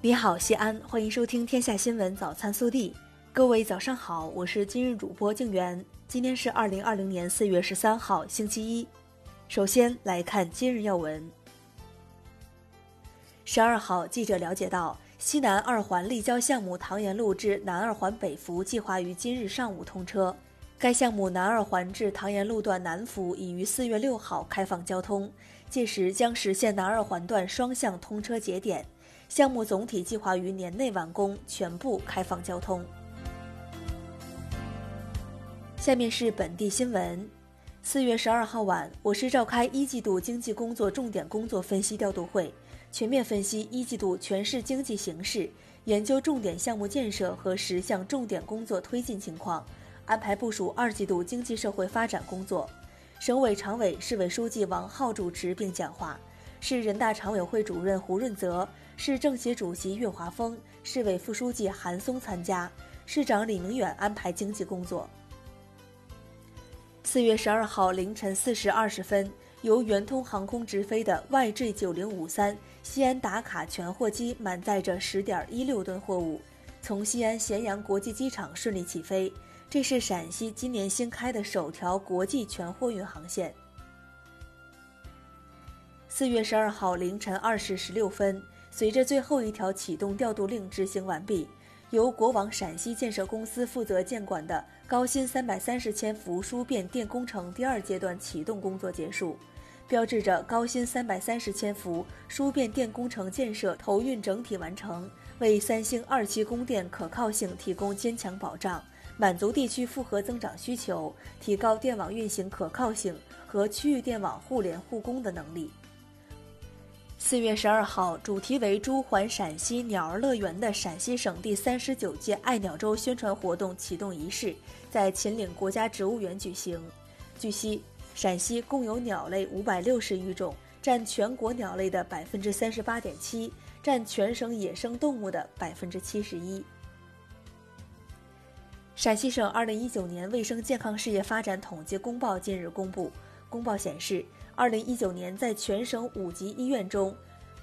你好，西安，欢迎收听《天下新闻早餐速递》。各位早上好，我是今日主播静媛。今天是二零二零年四月十三号，星期一。首先来看今日要闻。十二号，记者了解到，西南二环立交项目唐延路至南二环北服计划于今日上午通车。该项目南二环至唐延路段南服已于四月六号开放交通，届时将实现南二环段双向通车节点。项目总体计划于年内完工，全部开放交通。下面是本地新闻。四月十二号晚，我市召开一季度经济工作重点工作分析调度会，全面分析一季度全市经济形势，研究重点项目建设和十项重点工作推进情况，安排部署二季度经济社会发展工作。省委常委、市委书记王浩主持并讲话。市人大常委会主任胡润泽、市政协主席岳华峰、市委副书记韩松参加，市长李明远安排经济工作。四月十二号凌晨四时二十分，由圆通航空直飞的 YG 九零五三西安打卡全货机满载着十点一六吨货物，从西安咸阳国际机场顺利起飞。这是陕西今年新开的首条国际全货运航线。四月十二号凌晨二时十六分，随着最后一条启动调度令执行完毕，由国网陕西建设公司负责监管的高新三百三十千伏输变电工程第二阶段启动工作结束，标志着高新三百三十千伏输变电工程建设投运整体完成，为三星二期供电可靠性提供坚强保障，满足地区复合增长需求，提高电网运行可靠性和区域电网互联互攻的能力。四月十二号，主题为“朱环陕西鸟儿乐园”的陕西省第三十九届爱鸟周宣传活动启动仪式在秦岭国家植物园举行。据悉，陕西共有鸟类五百六十余种，占全国鸟类的百分之三十八点七，占全省野生动物的百分之七十一。陕西省二零一九年卫生健康事业发展统计公报近日公布，公报显示。二零一九年，在全省五级医院中，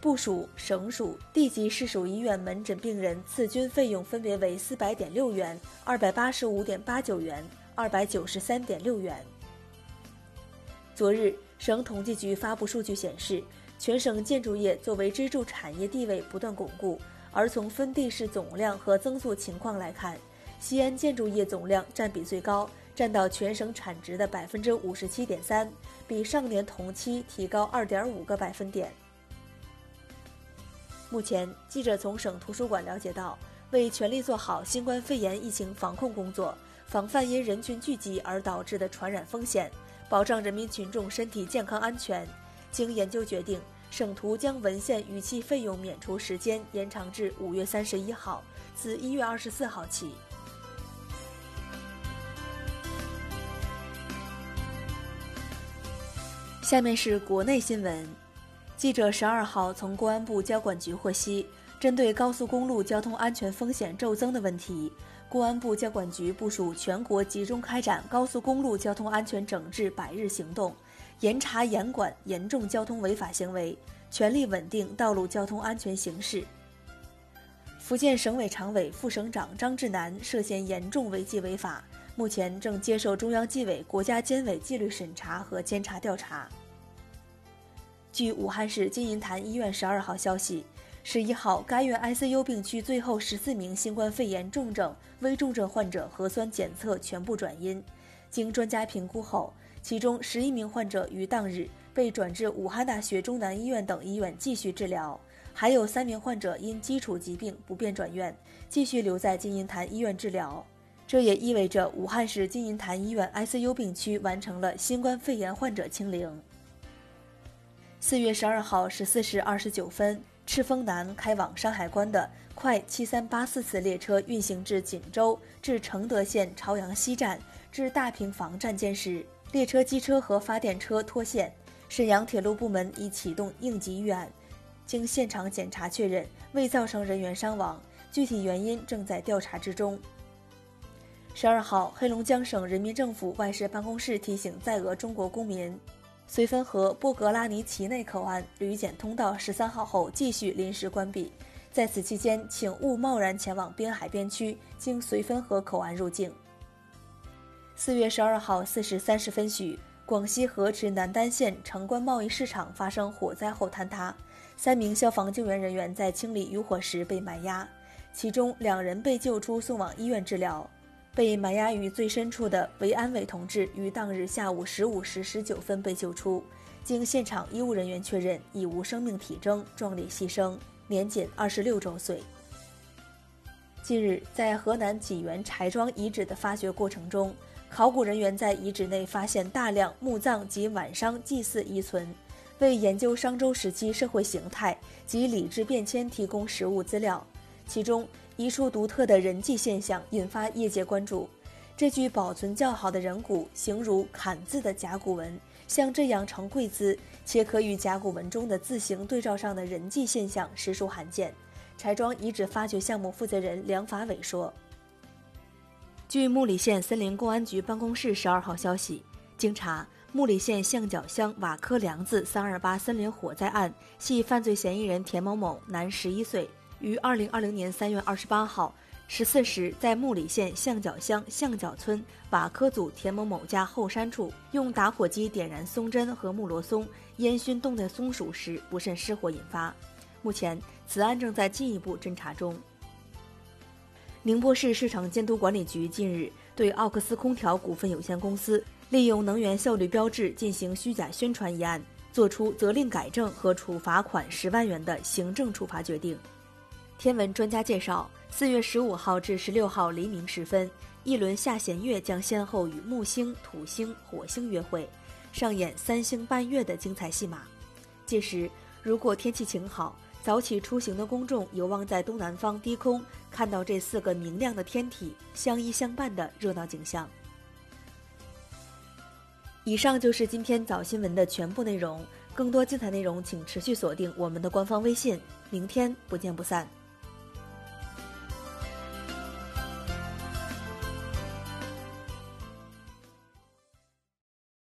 部署、省属、地级市属医院门诊病人次均费用分别为四百点六元、二百八十五点八九元、二百九十三点六元。昨日，省统计局发布数据显示，全省建筑业作为支柱产业地位不断巩固，而从分地市总量和增速情况来看，西安建筑业总量占比最高。占到全省产值的百分之五十七点三，比上年同期提高二点五个百分点。目前，记者从省图书馆了解到，为全力做好新冠肺炎疫情防控工作，防范因人群聚集而导致的传染风险，保障人民群众身体健康安全，经研究决定，省图将文献逾期费用免除时间延长至五月三十一号，自一月二十四号起。下面是国内新闻。记者十二号从公安部交管局获悉，针对高速公路交通安全风险骤增的问题，公安部交管局部署全国集中开展高速公路交通安全整治百日行动，严查严管严重交通违法行为，全力稳定道路交通安全形势。福建省委常委、副省长张志南涉嫌严重违纪违法。目前正接受中央纪委国家监委纪律审查和监察调查。据武汉市金银潭医院十二号消息，十一号该院 ICU 病区最后十四名新冠肺炎重症、危重症患者核酸检测全部转阴，经专家评估后，其中十一名患者于当日被转至武汉大学中南医院等医院继续治疗，还有三名患者因基础疾病不便转院，继续留在金银潭医院治疗。这也意味着武汉市金银潭医院 ICU 病区完成了新冠肺炎患者清零。四月十二号十四时二十九分，赤峰南开往山海关的快七三八四次列车运行至锦州至承德县朝阳西站至大平房站间时，列车机车和发电车脱线，沈阳铁路部门已启动应急预案，经现场检查确认未造成人员伤亡，具体原因正在调查之中。十二号，黑龙江省人民政府外事办公室提醒在俄中国公民，绥芬河波格拉尼奇内口岸旅检通道十三号后继续临时关闭，在此期间，请勿贸然前往滨海边区，经绥芬河口岸入境。四月十二号四时三十分许，广西河池南丹县城关贸易市场发生火灾后坍塌，三名消防救援人员在清理余火时被埋压，其中两人被救出送往医院治疗。被埋压于最深处的韦安伟同志于当日下午十五时十九分被救出，经现场医务人员确认已无生命体征，壮烈牺牲，年仅二十六周岁。近日，在河南济源柴庄遗址的发掘过程中，考古人员在遗址内发现大量墓葬及晚商祭祀遗存，为研究商周时期社会形态及礼制变迁提供实物资料。其中，一处独特的人迹现象引发业界关注。这具保存较好的人骨形如“坎”字的甲骨文，像这样呈跪姿，且可与甲骨文中的字形对照上的人迹现象实属罕见。柴庄遗址发掘项目负责人梁法伟说。据木里县森林公安局办公室十二号消息，经查，木里县象脚乡瓦科梁子三二八森林火灾案系犯罪嫌疑人田某某，男，十一岁，于二零二零年三月二十八号十四时，在木里县象脚乡象脚村瓦科组田某某家后山处，用打火机点燃松针和木罗松，烟熏冻的松鼠时，不慎失火引发。目前，此案正在进一步侦查中。宁波市市场监督管理局近日对奥克斯空调股份有限公司利用能源效率标志进行虚假宣传一案，作出责令改正和处罚款十万元的行政处罚决定。天文专家介绍，四月十五号至十六号黎明时分，一轮下弦月将先后与木星、土星、火星约会，上演三星伴月的精彩戏码。届时，如果天气晴好，早起出行的公众有望在东南方低空看到这四个明亮的天体相依相伴的热闹景象。以上就是今天早新闻的全部内容，更多精彩内容请持续锁定我们的官方微信。明天不见不散。